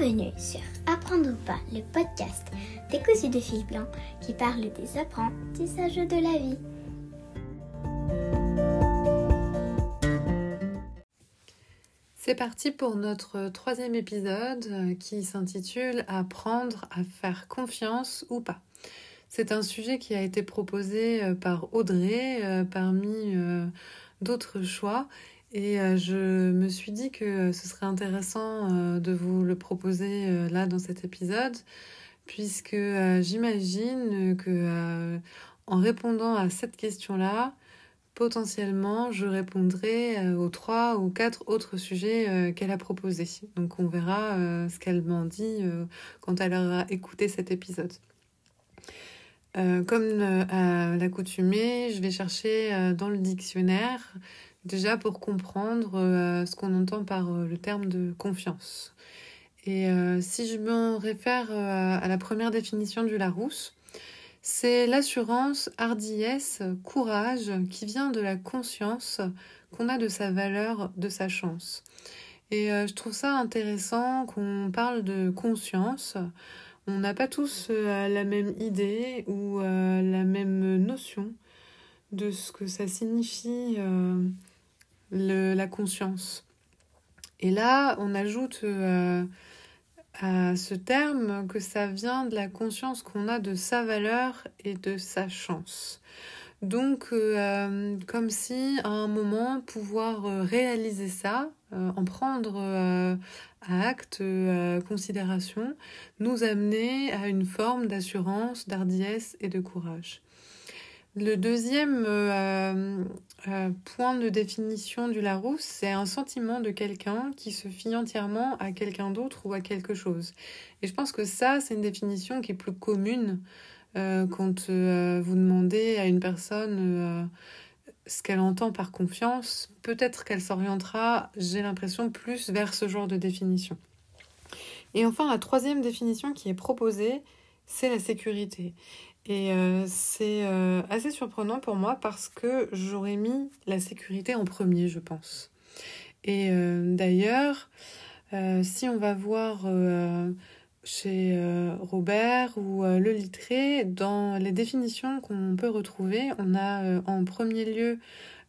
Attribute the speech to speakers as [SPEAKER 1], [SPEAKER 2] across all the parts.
[SPEAKER 1] Bienvenue sur Apprendre ou pas, le podcast décousu de fil blanc qui parle des apprentissages de la vie.
[SPEAKER 2] C'est parti pour notre troisième épisode euh, qui s'intitule Apprendre à faire confiance ou pas. C'est un sujet qui a été proposé euh, par Audrey euh, parmi d'autres choix et je me suis dit que ce serait intéressant de vous le proposer là dans cet épisode puisque j'imagine que en répondant à cette question-là, potentiellement, je répondrai euh, aux trois ou quatre autres sujets euh, qu'elle a proposés. Donc on verra euh, ce qu'elle m'en dit quand elle aura écouté cet épisode. comme à l'accoutumée, je vais chercher dans le dictionnaire déjà pour comprendre ce qu'on entend par le terme de confiance. Et si je me réfère à la première définition du Larousse, c'est l'assurance, hardiesse, courage qui vient de la conscience qu'on a de sa valeur, de sa chance. Et euh, je trouve ça intéressant qu'on parle de conscience. On n'a pas tous euh, la même idée ou euh, la même notion de ce que ça signifie la conscience. Et là, on ajoute à ce terme que ça vient de la conscience qu'on a de sa valeur et de sa chance. Donc, euh, comme si à un moment, pouvoir euh, réaliser ça, euh, en prendre acte, considération, nous amener à une forme d'assurance, d'hardiesse et de courage. Le deuxième euh, euh, point de définition du Larousse, c'est un sentiment de quelqu'un qui se fie entièrement à quelqu'un d'autre ou à quelque chose. Et je pense que ça, c'est une définition qui est plus commune euh, quand vous demandez à une personne ce qu'elle entend par confiance. Peut-être qu'elle s'orientera, j'ai l'impression, plus vers ce genre de définition. Et enfin, la troisième définition qui est proposée, c'est la sécurité. Et euh, c'est euh, assez surprenant pour moi parce que j'aurais mis la sécurité en premier, je pense. Et euh, d'ailleurs, si on va voir chez Robert ou le littré, dans les définitions qu'on peut retrouver, on a en premier lieu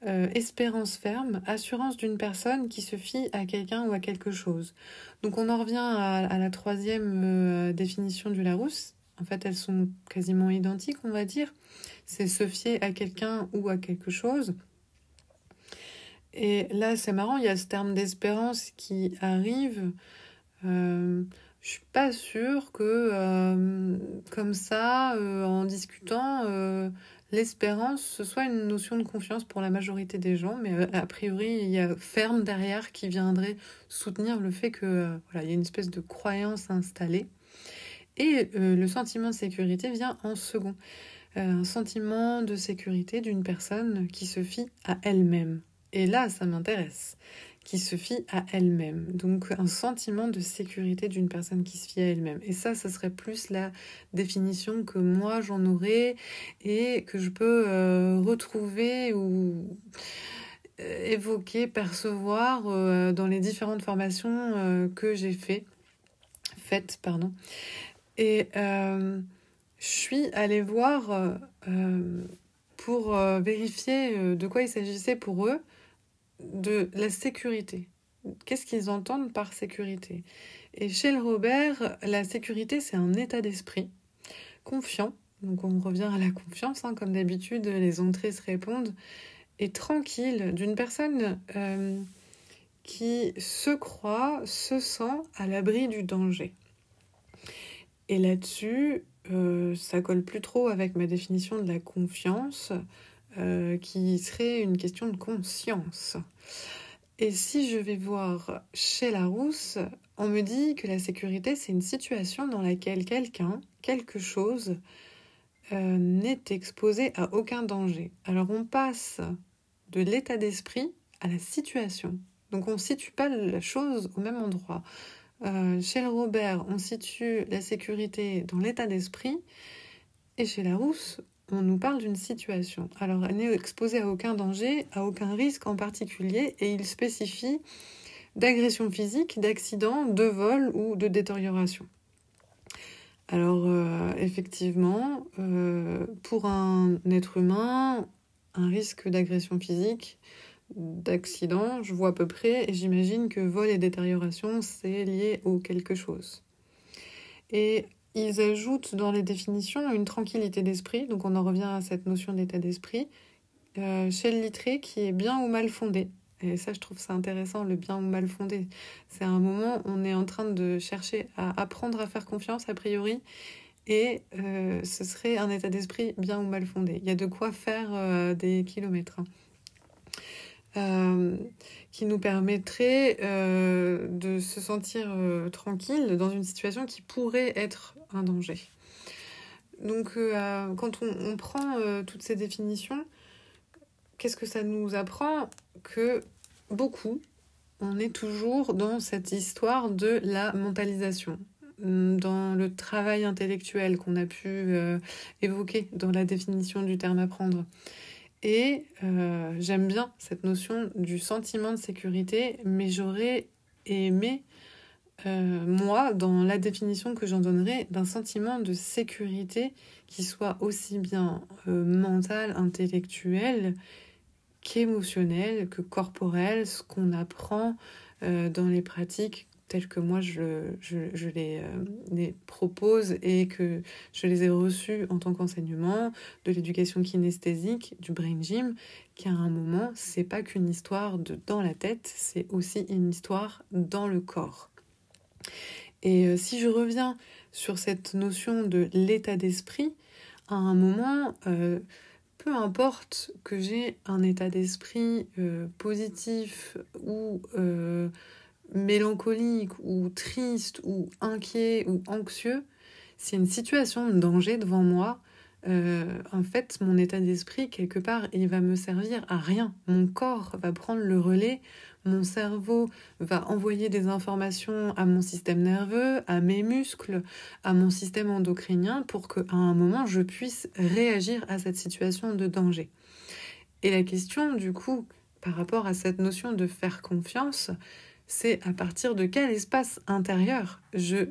[SPEAKER 2] espérance ferme, assurance d'une personne qui se fie à quelqu'un ou à quelque chose. Donc on en revient à, à la troisième définition du Larousse, en fait, elles sont quasiment identiques, on va dire. C'est se fier à quelqu'un ou à quelque chose. Et là, c'est marrant, il y a ce terme d'espérance qui arrive. Euh, je suis pas sûre que, euh, comme ça, euh, en discutant, euh, l'espérance, ce soit une notion de confiance pour la majorité des gens, mais a priori, il y a ferme derrière qui viendrait soutenir le fait que voilà, il y a une espèce de croyance installée. Et euh, le sentiment de sécurité vient en second. Euh, un sentiment de sécurité d'une personne qui se fie à elle-même. Et là, ça m'intéresse. Qui se fie à elle-même. Donc un sentiment de sécurité d'une personne qui se fie à elle-même. Et ça, ça serait plus la définition que moi j'en aurais et que je peux euh, retrouver ou évoquer, percevoir dans les différentes formations que j'ai fait, faites. Pardon. Et euh, je suis allée voir euh, pour euh, vérifier de quoi il s'agissait pour eux, de la sécurité. Qu'est-ce qu'ils entendent par sécurité? Et chez le Robert, la sécurité, c'est un état d'esprit confiant. Donc on revient à la confiance, hein, comme d'habitude, les entrées se répondent. Et tranquille, d'une personne qui se croit, se sent à l'abri du danger. Et là-dessus, euh, ça colle plus trop avec ma définition de la confiance, euh, qui serait une question de conscience. Et si je vais voir chez Larousse, on me dit que la sécurité, c'est une situation dans laquelle quelqu'un, quelque chose, euh, n'est exposé à aucun danger. Alors on passe de l'état d'esprit à la situation. Donc on ne situe pas la chose au même endroit. Euh, chez le Robert, on situe la sécurité dans l'état d'esprit. Et chez la Rousse, on nous parle d'une situation. Alors, elle n'est exposée à aucun danger, à aucun risque en particulier, et il spécifie d'agression physique, d'accident, de vol ou de détérioration. Alors euh, effectivement, euh, pour un être humain, un risque d'agression physique, d'accident, je vois à peu près, et j'imagine que vol et détérioration, c'est lié au quelque chose. Et ils ajoutent dans les définitions une tranquillité d'esprit, donc on en revient à cette notion d'état d'esprit, euh, chez le littré qui est bien ou mal fondé. Et ça, je trouve ça intéressant, le bien ou mal fondé. C'est un moment où on est en train de chercher à apprendre à faire confiance, a priori, et euh, ce serait un état d'esprit bien ou mal fondé. Il y a de quoi faire euh, des kilomètres. Euh, qui nous permettrait de se sentir tranquille dans une situation qui pourrait être un danger. Donc quand on, on prend toutes ces définitions, qu'est-ce que ça nous apprend Que beaucoup, on est toujours dans cette histoire de la mentalisation, dans le travail intellectuel qu'on a pu euh, évoquer dans la définition du terme apprendre. Et euh, j'aime bien cette notion du sentiment de sécurité, mais j'aurais aimé, euh, moi, dans la définition que j'en donnerais, d'un sentiment de sécurité qui soit aussi bien mental, intellectuel qu'émotionnel, que corporel, ce qu'on apprend euh, dans les pratiques telles que moi je, euh, les, propose et que je les ai reçues en tant qu'enseignement, de l'éducation kinesthésique, du brain gym, qui à un moment, c'est pas qu'une histoire de dans la tête, c'est aussi une histoire dans le corps. Et euh, si je reviens sur cette notion de l'état d'esprit, à un moment, peu importe que j'ai un état d'esprit euh, positif ou euh, mélancolique ou triste ou inquiet ou anxieux, c'est une situation de danger devant moi, euh, en fait, mon état d'esprit, quelque part, il va me servir à rien. Mon corps va prendre le relais, mon cerveau va envoyer des informations à mon système nerveux, à mes muscles, à mon système endocrinien pour qu'à un moment, je puisse réagir à cette situation de danger. Et la question, du coup, par rapport à cette notion de faire confiance, c'est à partir de quel espace intérieur je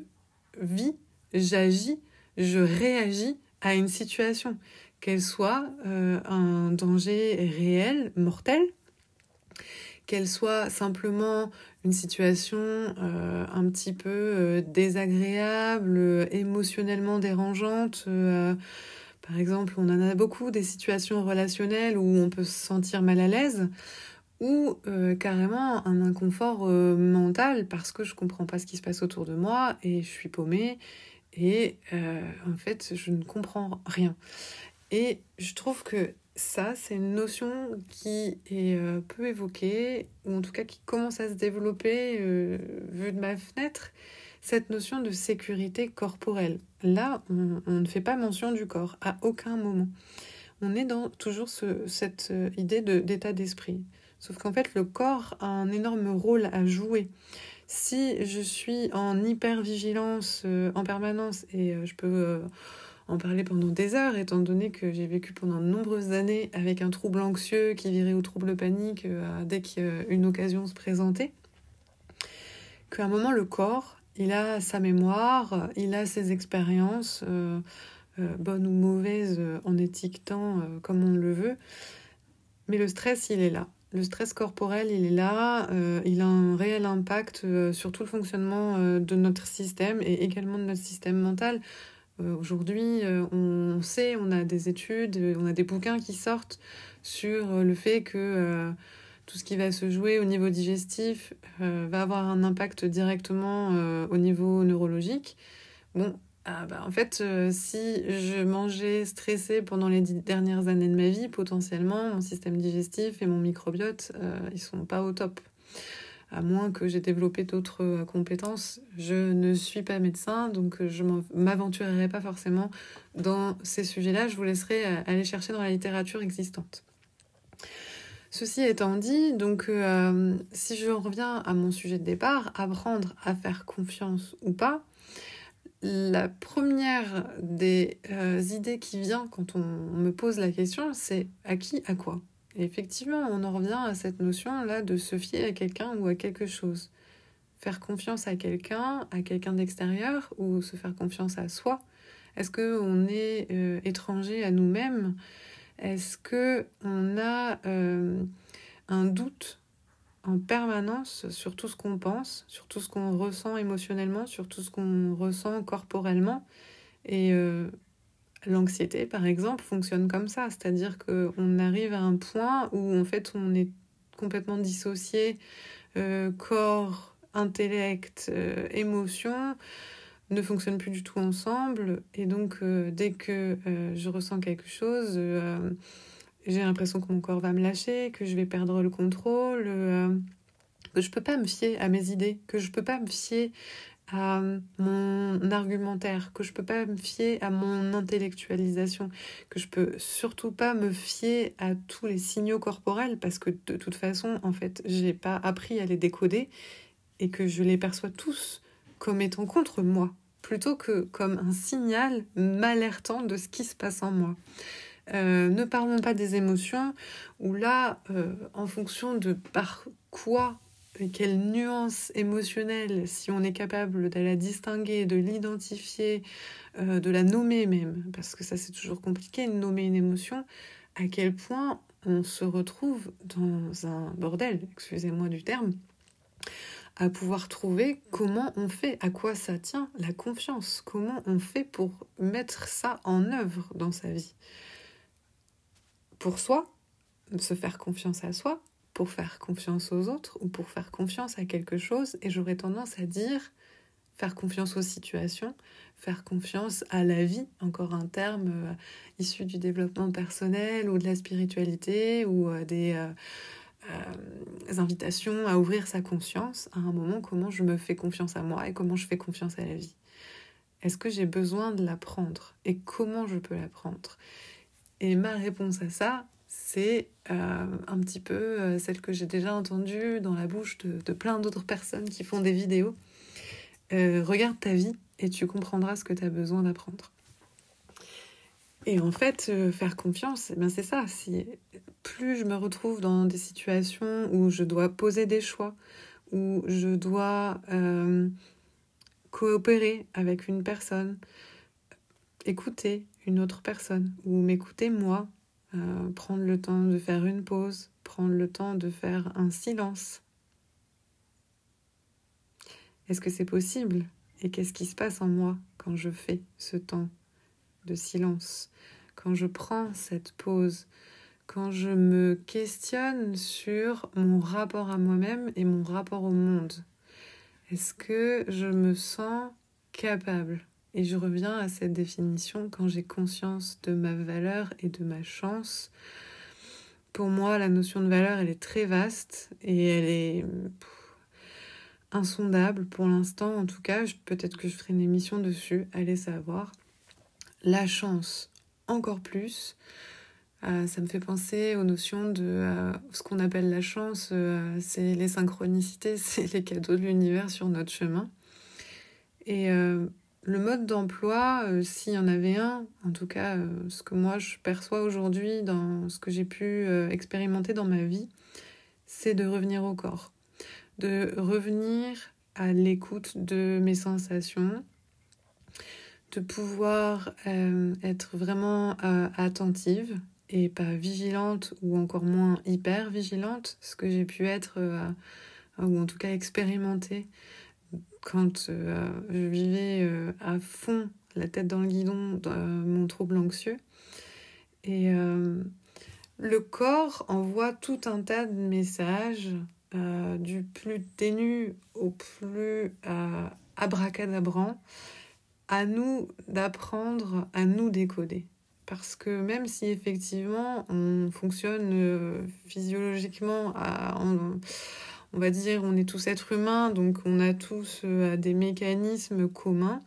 [SPEAKER 2] vis, j'agis, je réagis à une situation, qu'elle soit euh, un danger réel, mortel, qu'elle soit simplement une situation euh, un petit peu euh, désagréable, émotionnellement dérangeante. par exemple, on en a beaucoup des situations relationnelles où on peut se sentir mal à l'aise ou carrément un inconfort mental parce que je comprends pas ce qui se passe autour de moi et je suis paumée et euh, en fait, je ne comprends rien. Et je trouve que ça, c'est une notion qui est euh, peu évoquée, ou en tout cas qui commence à se développer euh, vu de ma fenêtre, cette notion de sécurité corporelle. Là, on, ne fait pas mention du corps, à aucun moment. On est dans toujours ce, cette idée d'état d'esprit. Sauf qu'en fait, le corps a un énorme rôle à jouer. Si je suis en hyper-vigilance euh, en permanence, et euh, je peux euh, en parler pendant des heures, étant donné que j'ai vécu pendant de nombreuses années avec un trouble anxieux qui virait au trouble panique dès qu'une occasion se présentait, qu'à un moment, le corps, il a sa mémoire, il a ses expériences, bonnes ou mauvaises, en étiquetant comme on le veut, mais le stress, il est là. Le stress corporel, il est là, euh, il a un réel impact euh, sur tout le fonctionnement euh, de notre système et également de notre système mental. Aujourd'hui, on sait, on a des études, on a des bouquins qui sortent sur le fait que tout ce qui va se jouer au niveau digestif va avoir un impact directement au niveau neurologique. Bon, ah bah, en fait, euh, si je mangeais stressé pendant les dernières années de ma vie, potentiellement, mon système digestif et mon microbiote, euh, ils sont pas au top. À moins que j'ai développé d'autres euh, compétences, je ne suis pas médecin, donc je m'aventurerai pas forcément dans ces sujets-là. Je vous laisserai aller chercher dans la littérature existante. Ceci étant dit, donc si je reviens à mon sujet de départ, apprendre à faire confiance ou pas, la première des euh, idées qui vient quand on me pose la question, c'est à qui, à quoi? Effectivement, on en revient à cette notion-là de se fier à quelqu'un ou à quelque chose. Faire confiance à quelqu'un, à quelqu'un d'extérieur, ou se faire confiance à soi. Est-ce qu'on est euh, étranger à nous-mêmes? Est-ce qu'on a euh, un doute en permanence sur tout ce qu'on pense, sur tout ce qu'on ressent émotionnellement, sur tout ce qu'on ressent corporellement. Et euh, L'anxiété, par exemple, fonctionne comme ça, c'est-à-dire qu'on arrive à un point où en fait on est complètement dissocié, euh, corps, intellect, euh, émotion ne fonctionnent plus du tout ensemble, et donc dès que je ressens quelque chose, j'ai l'impression que mon corps va me lâcher, que je vais perdre le contrôle, que je peux pas me fier à mes idées, que je peux pas me fier à mon argumentaire, que je peux pas me fier à mon intellectualisation, que je peux surtout pas me fier à tous les signaux corporels parce que de toute façon, en fait, j'ai pas appris à les décoder et que je les perçois tous comme étant contre moi plutôt que comme un signal m'alertant de ce qui se passe en moi. Euh, ne parlons pas des émotions, où là, euh, en fonction de par quoi quelle nuance émotionnelle, si on est capable de la distinguer, de l'identifier, euh, de la nommer même, parce que ça c'est toujours compliqué nommer une émotion, à quel point on se retrouve dans un bordel, excusez-moi du terme, à pouvoir trouver comment on fait, à quoi ça tient la confiance, comment on fait pour mettre ça en œuvre dans sa vie. Pour soi, se faire confiance à soi, pour faire confiance aux autres ou pour faire confiance à quelque chose. Et j'aurais tendance à dire faire confiance aux situations, faire confiance à la vie, encore un terme euh, issu du développement personnel ou de la spiritualité ou euh, des euh, invitations à ouvrir sa conscience à un moment, comment je me fais confiance à moi et comment je fais confiance à la vie. Est-ce que j'ai besoin de l'apprendre et comment je peux l'apprendre? Et ma réponse à ça, c'est euh, un petit peu euh, celle que j'ai déjà entendue dans la bouche de, plein d'autres personnes qui font des vidéos. Euh, regarde ta vie et tu comprendras ce que tu as besoin d'apprendre. Et en fait, faire confiance, eh c'est ça. Plus je me retrouve dans des situations où je dois poser des choix, où je dois coopérer avec une personne, écouter une autre personne, ou m'écouter moi, euh, prendre le temps de faire une pause, prendre le temps de faire un silence. Est-ce que c'est possible? Et qu'est-ce qui se passe en moi quand je fais ce temps de silence? Quand je prends cette pause? Quand je me questionne sur mon rapport à moi-même et mon rapport au monde? Est-ce que je me sens capable? Et je reviens à cette définition quand j'ai conscience de ma valeur et de ma chance. Pour moi, la notion de valeur, elle est très vaste et elle est insondable pour l'instant. En tout cas, peut-être que je ferai une émission dessus, allez savoir. La chance, encore plus. Euh, ça me fait penser aux notions de euh, ce qu'on appelle la chance, euh, c'est les synchronicités, c'est les cadeaux de l'univers sur notre chemin. Et le mode d'emploi, euh, s'il y en avait un, en tout cas euh, ce que moi je perçois aujourd'hui dans ce que j'ai pu euh, expérimenter dans ma vie, c'est de revenir au corps, de revenir à l'écoute de mes sensations, de pouvoir être vraiment attentive et pas vigilante ou encore moins hyper vigilante, ce que j'ai pu être ou en tout cas expérimenter quand euh, je vivais euh, à fond la tête dans le guidon de mon trouble anxieux. Et euh, le corps envoie tout un tas de messages, du plus ténu au plus abracadabrant, à nous d'apprendre à nous décoder. Parce que même si effectivement on fonctionne physiologiquement à, on va dire, on est tous êtres humains, donc on a tous euh, des mécanismes communs.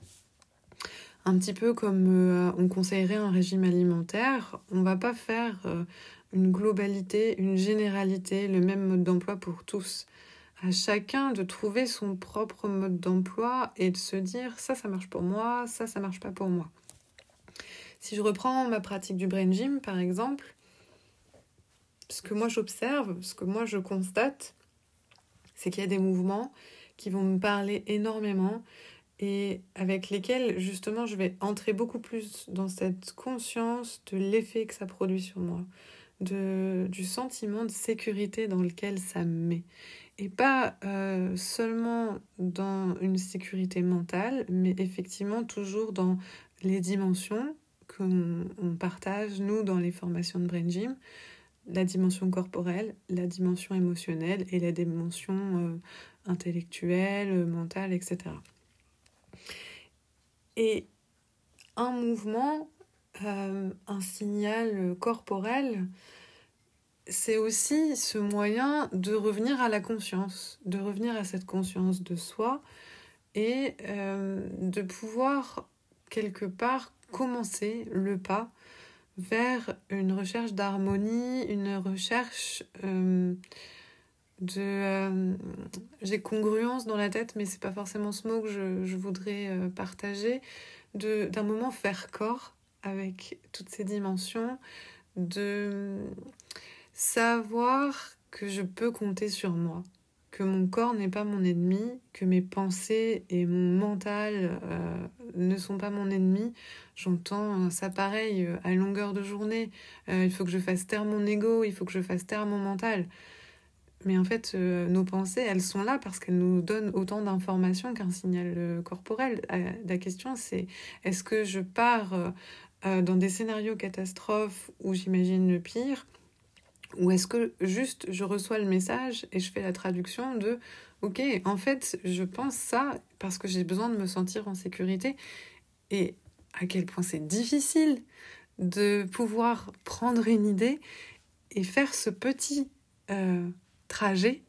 [SPEAKER 2] Un petit peu comme euh, on conseillerait un régime alimentaire, on va pas faire euh, une globalité, une généralité, le même mode d'emploi pour tous. À chacun de trouver son propre mode d'emploi et de se dire ça, ça marche pour moi, ça, ça marche pas pour moi. Si je reprends ma pratique du brain gym, par exemple, ce que moi j'observe, ce que moi je constate, c'est qu'il y a des mouvements qui vont me parler énormément et avec lesquels justement je vais entrer beaucoup plus dans cette conscience de l'effet que ça produit sur moi, du sentiment de sécurité dans lequel ça me met. Et pas euh, seulement dans une sécurité mentale, mais effectivement toujours dans les dimensions qu'on partage, nous, dans les formations de Brain Gym, la dimension corporelle, la dimension émotionnelle et la dimension euh, intellectuelle, mentale, etc. Et un mouvement, euh, un signal corporel, c'est aussi ce moyen de revenir à la conscience, de revenir à cette conscience de soi et euh, de pouvoir quelque part commencer le pas vers une recherche d'harmonie, une recherche euh, de... Euh, j'ai congruence dans la tête, mais c'est pas forcément ce mot que je, je voudrais partager, d'un moment faire corps avec toutes ces dimensions, de Savoir que je peux compter sur moi, que mon corps n'est pas mon ennemi, que mes pensées et mon mental euh, ne sont pas mon ennemi. J'entends ça pareil euh, à longueur de journée. Euh, il faut que je fasse taire mon ego, il faut que je fasse taire mon mental. Mais en fait, nos pensées, elles sont là parce qu'elles nous donnent autant d'informations qu'un signal corporel. la question, c'est est-ce que je pars dans des scénarios catastrophes où j'imagine le pire ou est-ce que juste je reçois le message et je fais la traduction de OK, en fait, je pense ça parce que j'ai besoin de me sentir en sécurité et à quel point c'est difficile de pouvoir prendre une idée et faire ce petit euh, trajet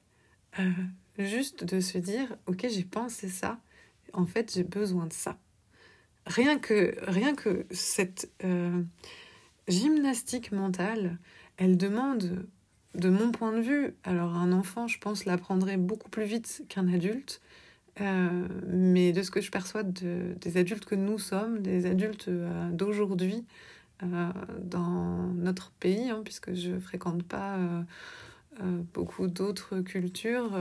[SPEAKER 2] euh, juste de se dire OK, j'ai pensé ça, en fait, j'ai besoin de ça. Rien que, cette euh, gymnastique mentale, elle demande, de mon point de vue, alors un enfant, je pense, l'apprendrait beaucoup plus vite qu'un adulte, euh, mais de ce que je perçois des adultes que nous sommes, des adultes euh, d'aujourd'hui, euh, dans notre pays, hein, puisque je fréquente pas beaucoup d'autres cultures,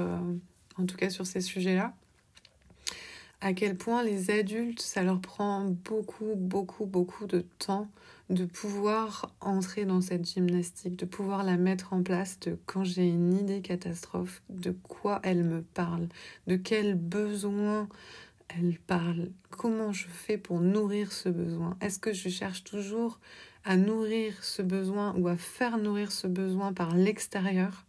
[SPEAKER 2] en tout cas sur ces sujets-là, à quel point les adultes, ça leur prend beaucoup, beaucoup, beaucoup de temps de pouvoir entrer dans cette gymnastique, de pouvoir la mettre en place, de quand j'ai une idée catastrophe, de quoi elle me parle, de quel besoin elle parle, comment je fais pour nourrir ce besoin. Est-ce que je cherche toujours à nourrir ce besoin ou à faire nourrir ce besoin par l'extérieur?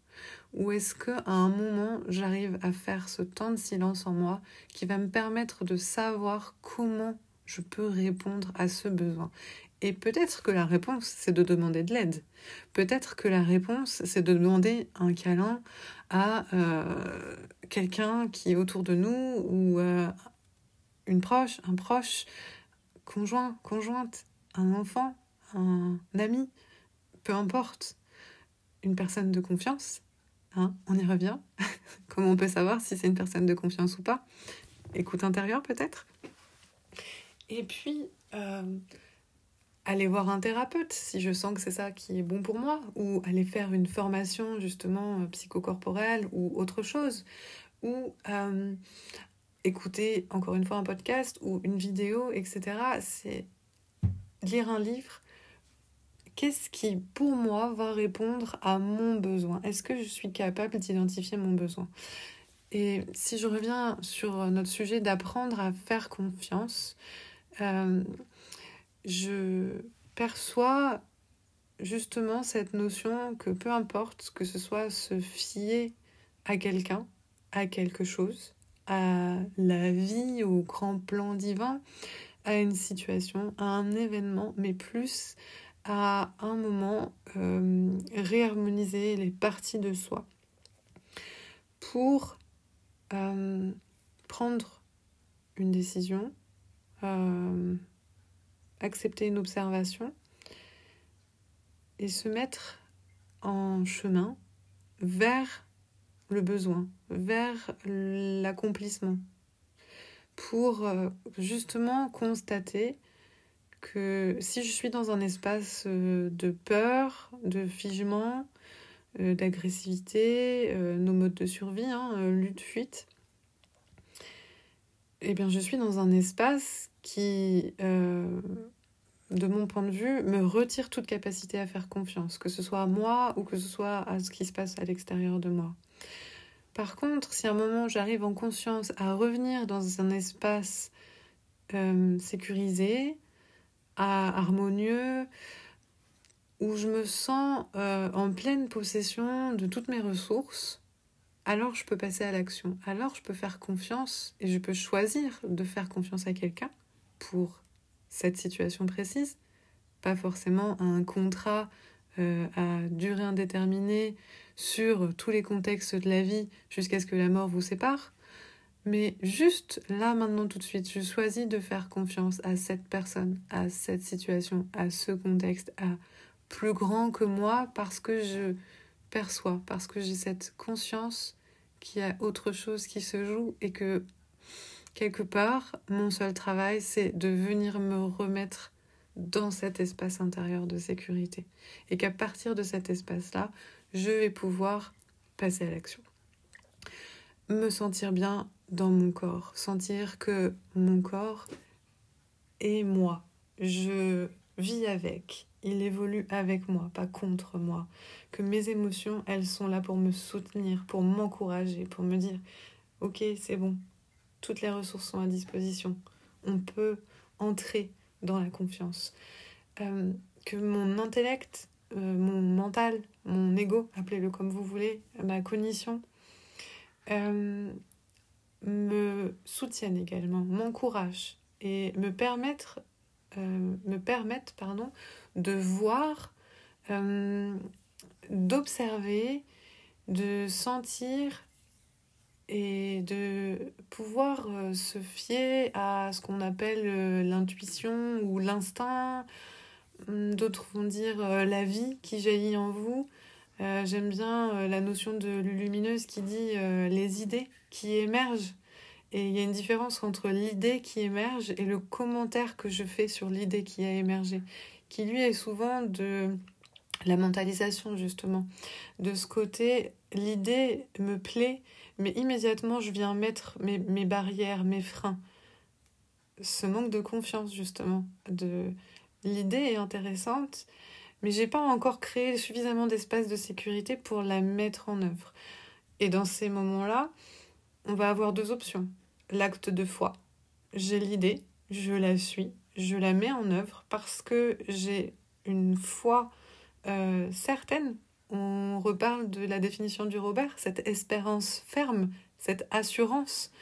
[SPEAKER 2] Ou est-ce que à un moment j'arrive à faire ce temps de silence en moi qui va me permettre de savoir comment je peux répondre à ce besoin? Et peut-être que la réponse, c'est de demander de l'aide. Peut-être que la réponse, c'est de demander un câlin à euh, quelqu'un qui est autour de nous ou euh, une proche, un proche, conjoint, conjointe, un enfant, un ami, peu importe, une personne de confiance. Hein, on y revient. Comment on peut savoir si c'est une personne de confiance ou pas? Écoute intérieure peut-être? Et puis, euh, aller voir un thérapeute si je sens que c'est ça qui est bon pour moi, ou aller faire une formation justement euh, psychocorporelle ou autre chose, ou euh, écouter encore une fois un podcast ou une vidéo, etc. C'est lire un livre. Qu'est-ce qui, pour moi, va répondre à mon besoin? Est-ce que je suis capable d'identifier mon besoin? Et si je reviens sur notre sujet d'apprendre à faire confiance, euh, je perçois justement cette notion que peu importe que ce soit se fier à quelqu'un, à quelque chose, à la vie, au grand plan divin, à une situation, à un événement, mais plus à un moment euh, réharmoniser les parties de soi pour euh, prendre une décision, euh, accepter une observation et se mettre en chemin vers le besoin, vers l'accomplissement, pour justement constater que si je suis dans un espace euh, de peur, de figement, d'agressivité, nos modes de survie, hein, lutte, fuite, eh bien, je suis dans un espace qui, de mon point de vue, me retire toute capacité à faire confiance, que ce soit à moi ou que ce soit à ce qui se passe à l'extérieur de moi. Par contre, si à un moment j'arrive en conscience à revenir dans un espace euh, sécurisé, harmonieux, où je me sens euh, en pleine possession de toutes mes ressources, alors je peux passer à l'action. Alors je peux faire confiance et je peux choisir de faire confiance à quelqu'un pour cette situation précise. Pas forcément un contrat euh, à durée indéterminée sur tous les contextes de la vie jusqu'à ce que la mort vous sépare. Mais juste là, maintenant, tout de suite, je choisis de faire confiance à cette personne, à cette situation, à ce contexte, à plus grand que moi parce que je perçois, parce que j'ai cette conscience qu'il y a autre chose qui se joue et que quelque part, mon seul travail, c'est de venir me remettre dans cet espace intérieur de sécurité. Et qu'à partir de cet espace-là, je vais pouvoir passer à l'action. Me sentir bien dans mon corps, sentir que mon corps est moi. Je vis avec, il évolue avec moi, pas contre moi. Que mes émotions, elles sont là pour me soutenir, pour m'encourager, pour me dire, ok, c'est bon, toutes les ressources sont à disposition. On peut entrer dans la confiance. Euh, que mon intellect euh, mon mental, mon ego, appelez-le comme vous voulez, ma cognition, euh, me soutiennent également, m'encouragent et me permettent, euh, me permettent pardon, de voir, d'observer, de sentir et de pouvoir se fier à ce qu'on appelle l'intuition ou l'instinct Hum, d'autres vont dire euh, la vie qui jaillit en vous. Euh, j'aime bien euh, la notion de lumineuse qui dit les idées qui émergent. Et il y a une différence entre l'idée qui émerge et le commentaire que je fais sur l'idée qui a émergé, qui lui est souvent de la mentalisation justement. De ce côté, l'idée me plaît, mais immédiatement je viens mettre mes, mes barrières, mes freins. Ce manque de confiance justement, de L'idée est intéressante, mais j'ai pas encore créé suffisamment d'espace de sécurité pour la mettre en œuvre. Et dans ces moments-là, on va avoir deux options. L'acte de foi. J'ai l'idée, je la suis, je la mets en œuvre parce que j'ai une foi euh, certaine. On reparle de la définition du Robert, cette espérance ferme, cette assurance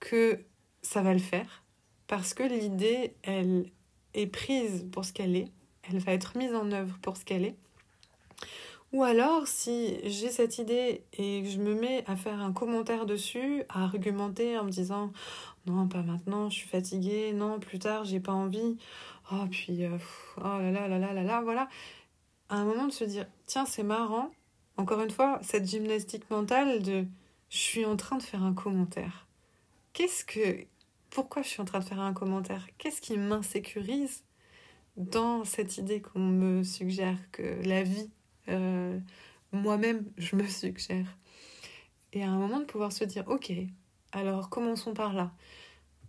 [SPEAKER 2] que ça va le faire parce que l'idée, elle est prise pour ce qu'elle est, elle va être mise en œuvre pour ce qu'elle est. Ou alors, si j'ai cette idée et que je me mets à faire un commentaire dessus, à argumenter en me disant non, pas maintenant, je suis fatiguée, non, plus tard, j'ai pas envie, oh, puis, euh, oh là là là là là là, voilà. À un moment de se dire tiens, c'est marrant, encore une fois, cette gymnastique mentale de je suis en train de faire un commentaire. Qu'est-ce que pourquoi je suis en train de faire un commentaire? Qu'est-ce qui m'insécurise dans cette idée qu'on me suggère que la vie, euh, moi-même, je me suggère Et à un moment de pouvoir se dire, ok, alors commençons par là.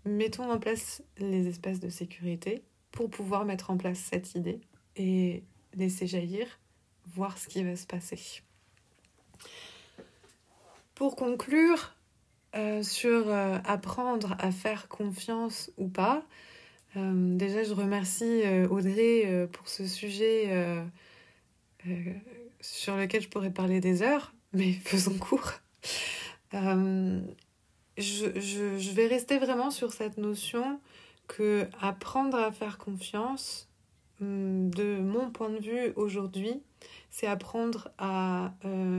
[SPEAKER 2] Mettons en place les espaces de sécurité pour pouvoir mettre en place cette idée et laisser jaillir, voir ce qui va se passer. Pour conclure, euh, sur euh, apprendre à faire confiance ou pas. Déjà, je remercie Audrey pour ce sujet sur lequel je pourrais parler des heures, mais faisons court. Je, je, je, vais rester vraiment sur cette notion que apprendre à faire confiance, hum, de mon point de vue aujourd'hui, c'est apprendre à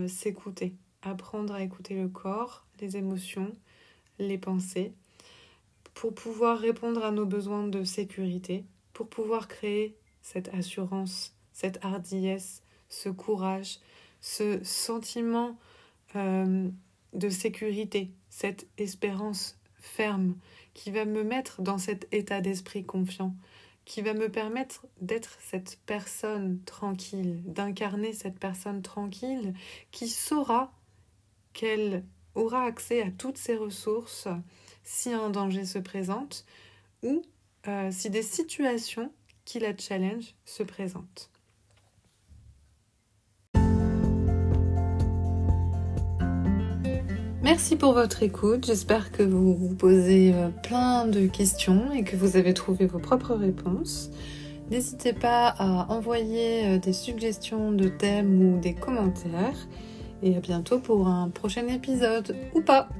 [SPEAKER 2] s'écouter, apprendre à écouter le corps, les émotions, les pensées, pour pouvoir répondre à nos besoins de sécurité, pour pouvoir créer cette assurance, cette hardiesse, ce courage, ce sentiment euh, de sécurité, cette espérance ferme qui va me mettre dans cet état d'esprit confiant, qui va me permettre d'être cette personne tranquille, d'incarner cette personne tranquille qui saura qu'elle aura accès à toutes ses ressources si un danger se présente ou euh, si des situations qui la challenge se présentent. Merci pour votre écoute. J'espère que vous vous posez euh, plein de questions et que vous avez trouvé vos propres réponses. N'hésitez pas à envoyer euh, des suggestions de thèmes ou des commentaires. Et à bientôt pour un prochain épisode ou pas.